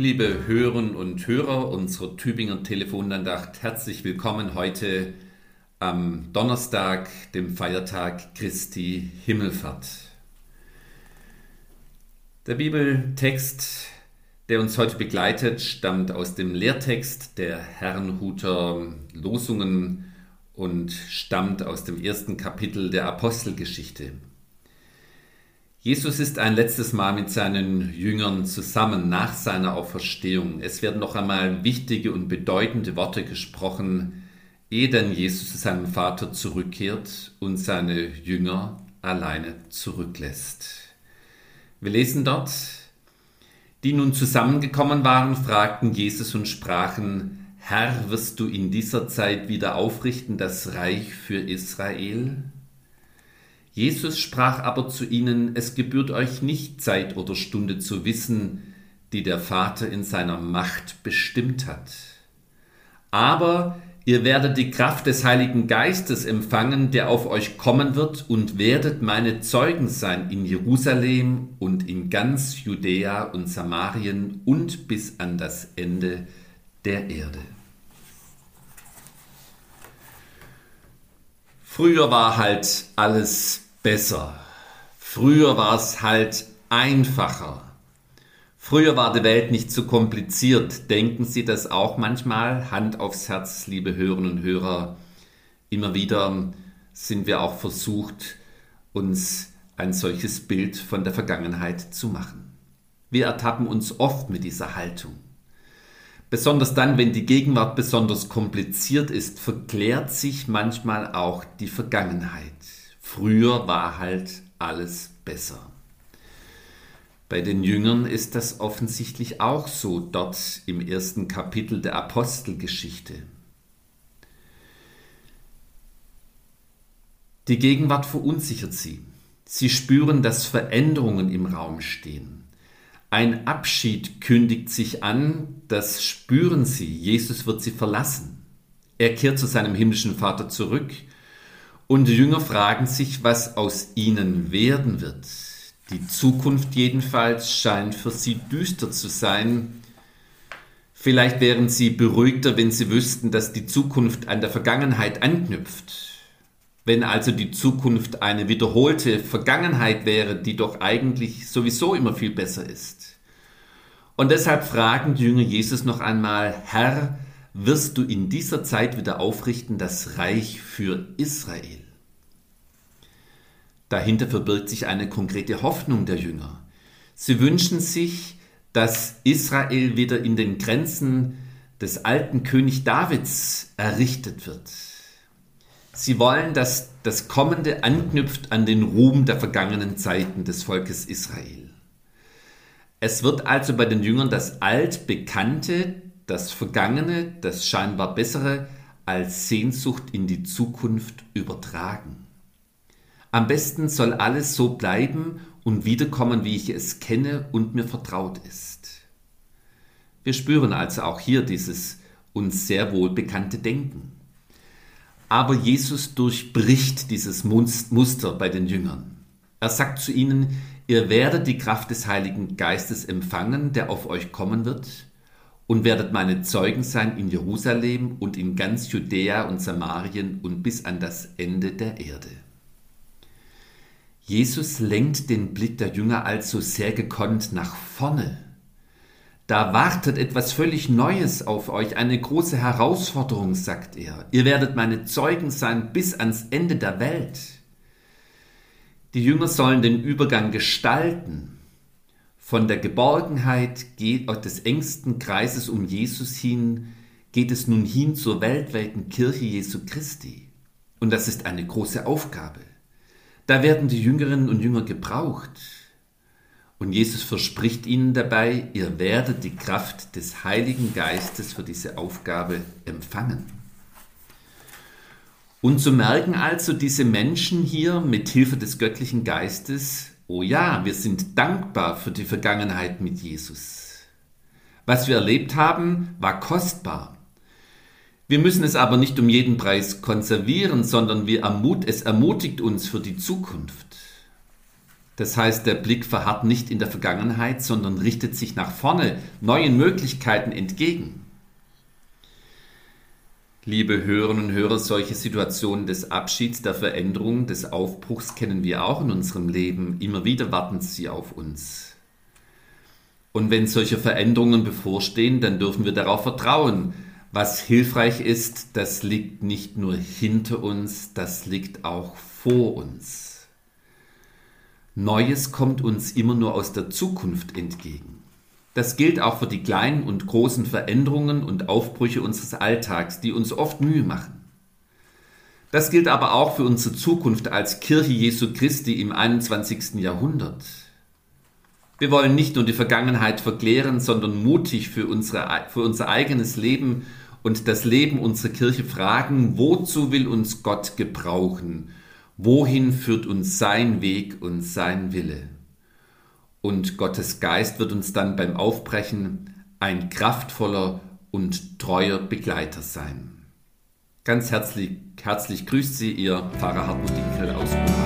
Liebe Hörerinnen und Hörer unserer Tübinger Telefonandacht, herzlich willkommen heute am Donnerstag, dem Feiertag Christi Himmelfahrt. Der Bibeltext, der uns heute begleitet, stammt aus dem Lehrtext der Herrenhuter Losungen und stammt aus dem ersten Kapitel der Apostelgeschichte. Jesus ist ein letztes Mal mit seinen Jüngern zusammen nach seiner Auferstehung. Es werden noch einmal wichtige und bedeutende Worte gesprochen, ehe dann Jesus zu seinem Vater zurückkehrt und seine Jünger alleine zurücklässt. Wir lesen dort, die nun zusammengekommen waren, fragten Jesus und sprachen, Herr, wirst du in dieser Zeit wieder aufrichten das Reich für Israel? Jesus sprach aber zu ihnen, es gebührt euch nicht Zeit oder Stunde zu wissen, die der Vater in seiner Macht bestimmt hat. Aber ihr werdet die Kraft des Heiligen Geistes empfangen, der auf euch kommen wird, und werdet meine Zeugen sein in Jerusalem und in ganz Judäa und Samarien und bis an das Ende der Erde. Früher war halt alles besser. Früher war es halt einfacher. Früher war die Welt nicht so kompliziert. Denken Sie das auch manchmal? Hand aufs Herz, liebe Hörerinnen und Hörer. Immer wieder sind wir auch versucht, uns ein solches Bild von der Vergangenheit zu machen. Wir ertappen uns oft mit dieser Haltung. Besonders dann, wenn die Gegenwart besonders kompliziert ist, verklärt sich manchmal auch die Vergangenheit. Früher war halt alles besser. Bei den Jüngern ist das offensichtlich auch so, dort im ersten Kapitel der Apostelgeschichte. Die Gegenwart verunsichert sie. Sie spüren, dass Veränderungen im Raum stehen. Ein Abschied kündigt sich an, das spüren sie. Jesus wird sie verlassen. Er kehrt zu seinem himmlischen Vater zurück und die Jünger fragen sich, was aus ihnen werden wird. Die Zukunft jedenfalls scheint für sie düster zu sein. Vielleicht wären sie beruhigter, wenn sie wüssten, dass die Zukunft an der Vergangenheit anknüpft. Wenn also die Zukunft eine wiederholte Vergangenheit wäre, die doch eigentlich sowieso immer viel besser ist. Und deshalb fragen die Jünger Jesus noch einmal, Herr, wirst du in dieser Zeit wieder aufrichten das Reich für Israel? Dahinter verbirgt sich eine konkrete Hoffnung der Jünger. Sie wünschen sich, dass Israel wieder in den Grenzen des alten König Davids errichtet wird. Sie wollen, dass das Kommende anknüpft an den Ruhm der vergangenen Zeiten des Volkes Israel. Es wird also bei den Jüngern das Altbekannte, das Vergangene, das scheinbar Bessere als Sehnsucht in die Zukunft übertragen. Am besten soll alles so bleiben und wiederkommen, wie ich es kenne und mir vertraut ist. Wir spüren also auch hier dieses uns sehr wohl bekannte Denken. Aber Jesus durchbricht dieses Muster bei den Jüngern. Er sagt zu ihnen, ihr werdet die Kraft des Heiligen Geistes empfangen, der auf euch kommen wird, und werdet meine Zeugen sein in Jerusalem und in ganz Judäa und Samarien und bis an das Ende der Erde. Jesus lenkt den Blick der Jünger also sehr gekonnt nach vorne da wartet etwas völlig Neues auf euch, eine große Herausforderung, sagt er. Ihr werdet meine Zeugen sein bis ans Ende der Welt. Die Jünger sollen den Übergang gestalten. Von der Geborgenheit des engsten Kreises um Jesus hin geht es nun hin zur weltweiten Kirche Jesu Christi. Und das ist eine große Aufgabe. Da werden die Jüngerinnen und Jünger gebraucht. Und Jesus verspricht ihnen dabei, ihr werdet die Kraft des Heiligen Geistes für diese Aufgabe empfangen. Und so merken also diese Menschen hier mit Hilfe des göttlichen Geistes, oh ja, wir sind dankbar für die Vergangenheit mit Jesus. Was wir erlebt haben, war kostbar. Wir müssen es aber nicht um jeden Preis konservieren, sondern wir ermut, es ermutigt uns für die Zukunft. Das heißt, der Blick verharrt nicht in der Vergangenheit, sondern richtet sich nach vorne, neuen Möglichkeiten entgegen. Liebe Hörerinnen und Hörer, solche Situationen des Abschieds, der Veränderung, des Aufbruchs kennen wir auch in unserem Leben. Immer wieder warten sie auf uns. Und wenn solche Veränderungen bevorstehen, dann dürfen wir darauf vertrauen. Was hilfreich ist, das liegt nicht nur hinter uns, das liegt auch vor uns. Neues kommt uns immer nur aus der Zukunft entgegen. Das gilt auch für die kleinen und großen Veränderungen und Aufbrüche unseres Alltags, die uns oft Mühe machen. Das gilt aber auch für unsere Zukunft als Kirche Jesu Christi im 21. Jahrhundert. Wir wollen nicht nur die Vergangenheit verklären, sondern mutig für, unsere, für unser eigenes Leben und das Leben unserer Kirche fragen, wozu will uns Gott gebrauchen? Wohin führt uns sein Weg und sein Wille? und Gottes Geist wird uns dann beim Aufbrechen ein kraftvoller und treuer Begleiter sein. Ganz herzlich, herzlich grüßt Sie, Ihr Pfarrer Hartmut Dinkel aus Ulm.